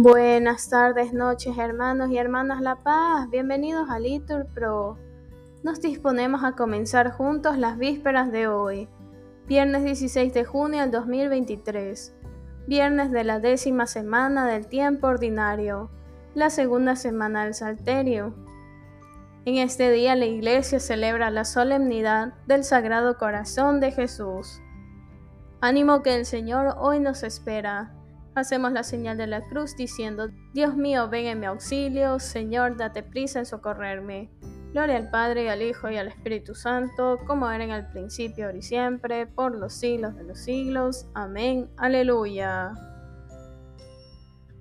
Buenas tardes, noches, hermanos y hermanas La Paz. Bienvenidos a Litur Pro. Nos disponemos a comenzar juntos las vísperas de hoy, viernes 16 de junio del 2023, viernes de la décima semana del tiempo ordinario, la segunda semana del Salterio. En este día la Iglesia celebra la solemnidad del Sagrado Corazón de Jesús. Ánimo que el Señor hoy nos espera Hacemos la señal de la cruz diciendo, Dios mío, ven en mi auxilio, Señor, date prisa en socorrerme. Gloria al Padre, al Hijo y al Espíritu Santo, como era en el principio, ahora y siempre, por los siglos de los siglos. Amén. Aleluya.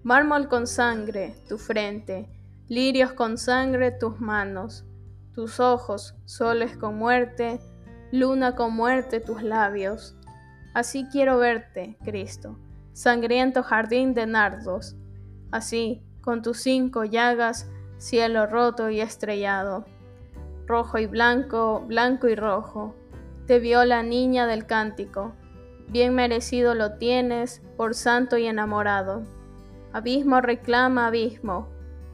Mármol con sangre, tu frente, lirios con sangre, tus manos, tus ojos, soles con muerte, luna con muerte, tus labios. Así quiero verte, Cristo sangriento jardín de nardos. Así, con tus cinco llagas, cielo roto y estrellado. Rojo y blanco, blanco y rojo, te vio la niña del cántico. Bien merecido lo tienes, por santo y enamorado. Abismo reclama abismo,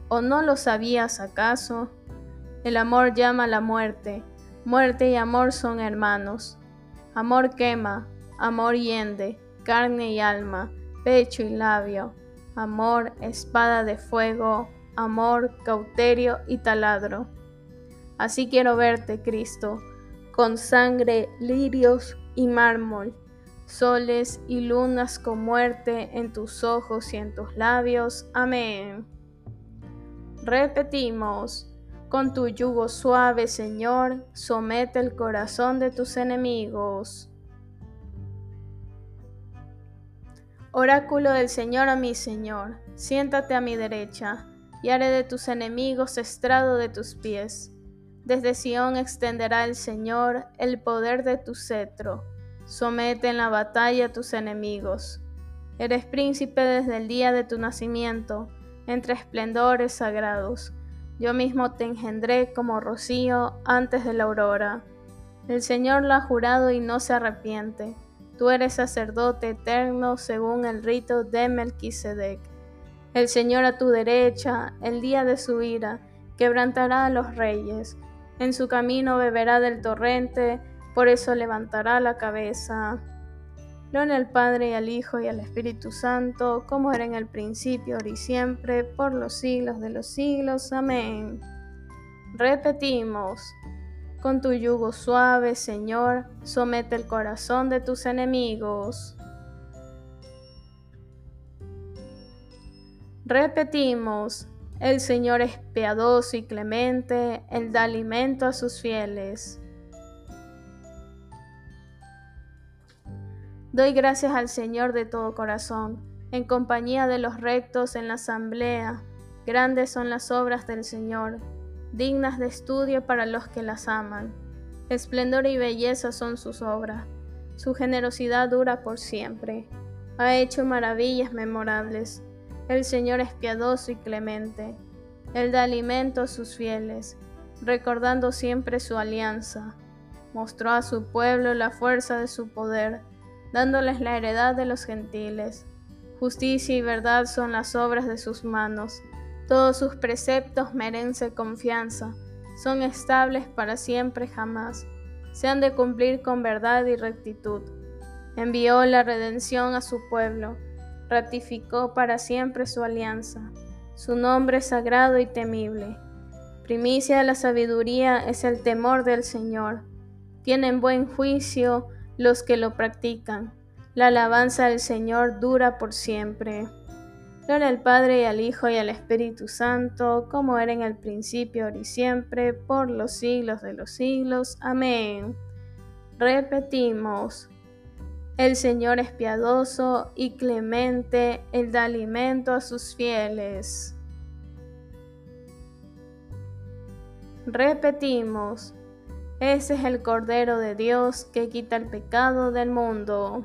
¿o no lo sabías acaso? El amor llama a la muerte, muerte y amor son hermanos. Amor quema, amor hiende, carne y alma, pecho y labio, amor, espada de fuego, amor, cauterio y taladro. Así quiero verte, Cristo, con sangre, lirios y mármol, soles y lunas con muerte en tus ojos y en tus labios. Amén. Repetimos, con tu yugo suave, Señor, somete el corazón de tus enemigos. Oráculo del Señor a mi Señor, siéntate a mi derecha, y haré de tus enemigos estrado de tus pies. Desde Sión extenderá el Señor el poder de tu cetro, somete en la batalla a tus enemigos. Eres príncipe desde el día de tu nacimiento, entre esplendores sagrados. Yo mismo te engendré como rocío antes de la aurora. El Señor lo ha jurado y no se arrepiente Tú eres sacerdote eterno según el rito de Melquisedec. El Señor a tu derecha, el día de su ira, quebrantará a los reyes. En su camino beberá del torrente, por eso levantará la cabeza. Gloria al Padre y al Hijo y al Espíritu Santo, como era en el principio, ahora y siempre, por los siglos de los siglos. Amén. Repetimos. Con tu yugo suave, Señor, somete el corazón de tus enemigos. Repetimos, el Señor es piadoso y clemente, Él da alimento a sus fieles. Doy gracias al Señor de todo corazón, en compañía de los rectos en la asamblea. Grandes son las obras del Señor dignas de estudio para los que las aman. Esplendor y belleza son sus obras. Su generosidad dura por siempre. Ha hecho maravillas memorables. El Señor es piadoso y clemente. Él da alimento a sus fieles, recordando siempre su alianza. Mostró a su pueblo la fuerza de su poder, dándoles la heredad de los gentiles. Justicia y verdad son las obras de sus manos todos sus preceptos merecen confianza, son estables para siempre jamás, se han de cumplir con verdad y rectitud. Envió la redención a su pueblo, ratificó para siempre su alianza. Su nombre es sagrado y temible. Primicia de la sabiduría es el temor del Señor. Tienen buen juicio los que lo practican. La alabanza del Señor dura por siempre. Gloria al Padre y al Hijo y al Espíritu Santo, como era en el principio, ahora y siempre, por los siglos de los siglos. Amén. Repetimos, el Señor es piadoso y clemente, Él da alimento a sus fieles. Repetimos, ese es el Cordero de Dios que quita el pecado del mundo.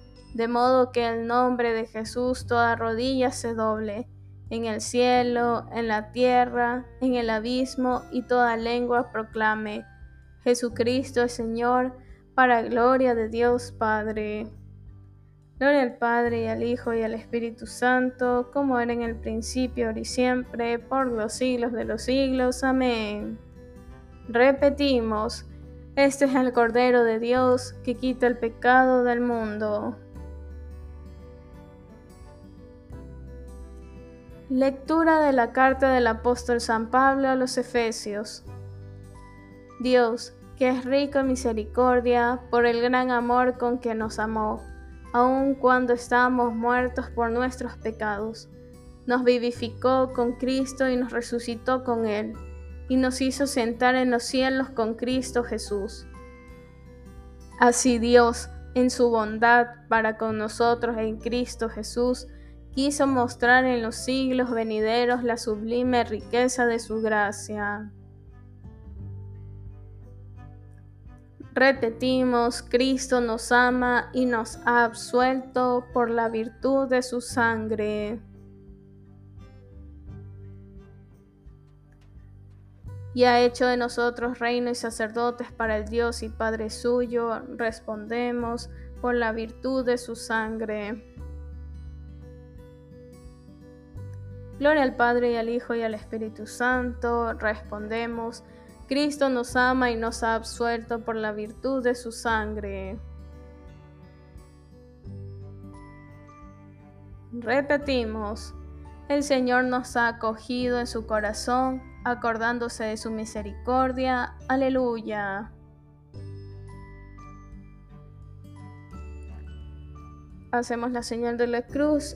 de modo que el nombre de Jesús toda rodilla se doble, en el cielo, en la tierra, en el abismo, y toda lengua proclame, Jesucristo es Señor, para gloria de Dios Padre. Gloria al Padre y al Hijo y al Espíritu Santo, como era en el principio, ahora y siempre, por los siglos de los siglos. Amén. Repetimos, este es el Cordero de Dios que quita el pecado del mundo. Lectura de la carta del apóstol San Pablo a los Efesios. Dios, que es rico en misericordia, por el gran amor con que nos amó aun cuando estábamos muertos por nuestros pecados. Nos vivificó con Cristo y nos resucitó con Él, y nos hizo sentar en los cielos con Cristo Jesús. Así Dios, en su bondad para con nosotros en Cristo Jesús, quiso mostrar en los siglos venideros la sublime riqueza de su gracia. Repetimos, Cristo nos ama y nos ha absuelto por la virtud de su sangre. Y ha hecho de nosotros reino y sacerdotes para el Dios y Padre suyo, respondemos por la virtud de su sangre. Gloria al Padre y al Hijo y al Espíritu Santo, respondemos Cristo nos ama y nos ha absuelto por la virtud de su sangre. Repetimos, el Señor nos ha acogido en su corazón, acordándose de su misericordia. Aleluya. Hacemos la señal de la cruz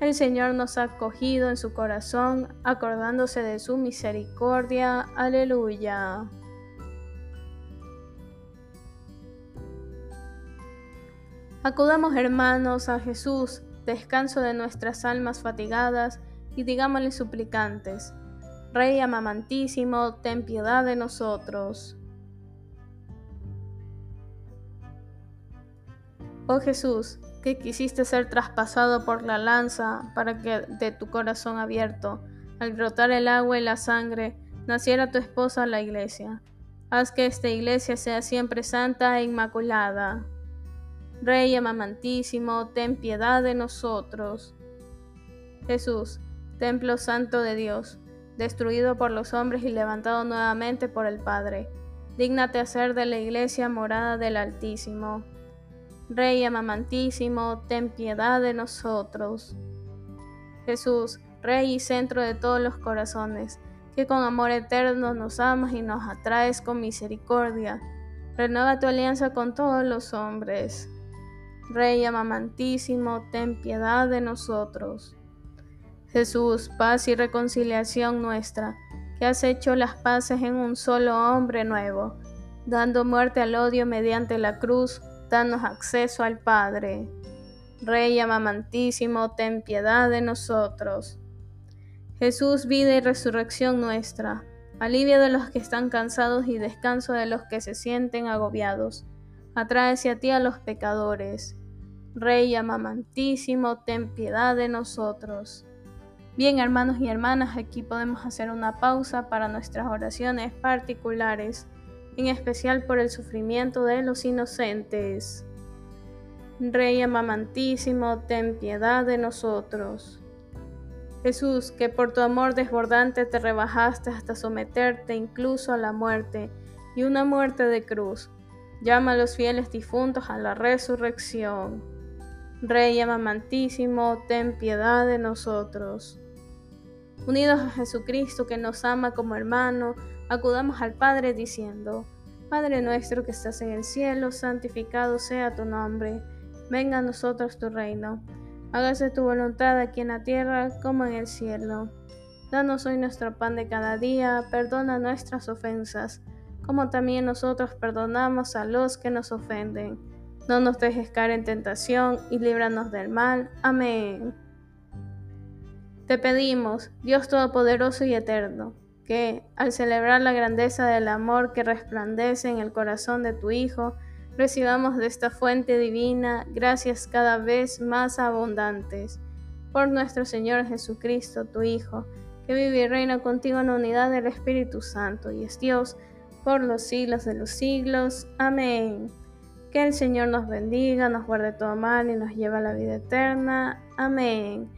el Señor nos ha acogido en su corazón, acordándose de su misericordia. Aleluya. Acudamos hermanos a Jesús, descanso de nuestras almas fatigadas, y digámosle suplicantes, Rey amamantísimo, ten piedad de nosotros. Oh Jesús, quisiste ser traspasado por la lanza para que de tu corazón abierto, al brotar el agua y la sangre, naciera tu esposa la iglesia. Haz que esta iglesia sea siempre santa e inmaculada. Rey amamantísimo, ten piedad de nosotros. Jesús, templo santo de Dios, destruido por los hombres y levantado nuevamente por el Padre, dígnate hacer de la iglesia morada del Altísimo. Rey amamantísimo, ten piedad de nosotros. Jesús, Rey y centro de todos los corazones, que con amor eterno nos amas y nos atraes con misericordia, renueva tu alianza con todos los hombres. Rey amamantísimo, ten piedad de nosotros. Jesús, paz y reconciliación nuestra, que has hecho las paces en un solo hombre nuevo, dando muerte al odio mediante la cruz, danos acceso al Padre. Rey amamantísimo, ten piedad de nosotros. Jesús, vida y resurrección nuestra, alivio de los que están cansados y descanso de los que se sienten agobiados. Atrae hacia ti a los pecadores Rey amamantísimo, ten piedad de nosotros. Bien, hermanos y hermanas, aquí podemos hacer una pausa para nuestras oraciones particulares, en especial por el sufrimiento de los inocentes. Rey amamantísimo, ten piedad de nosotros. Jesús, que por tu amor desbordante te rebajaste hasta someterte incluso a la muerte y una muerte de cruz, llama a los fieles difuntos a la resurrección. Rey amamantísimo, ten piedad de nosotros. Unidos a Jesucristo que nos ama como hermano, acudamos al Padre diciendo, Padre nuestro que estás en el cielo, santificado sea tu nombre, venga a nosotros tu reino, hágase tu voluntad aquí en la tierra como en el cielo. Danos hoy nuestro pan de cada día, perdona nuestras ofensas, como también nosotros perdonamos a los que nos ofenden. No nos dejes caer en tentación y líbranos del mal. Amén. Te pedimos, Dios Todopoderoso y Eterno, que, al celebrar la grandeza del amor que resplandece en el corazón de tu Hijo, recibamos de esta fuente divina gracias cada vez más abundantes. Por nuestro Señor Jesucristo, tu Hijo, que vive y reina contigo en la unidad del Espíritu Santo y es Dios por los siglos de los siglos. Amén. Que el Señor nos bendiga, nos guarde todo mal y nos lleve a la vida eterna. Amén.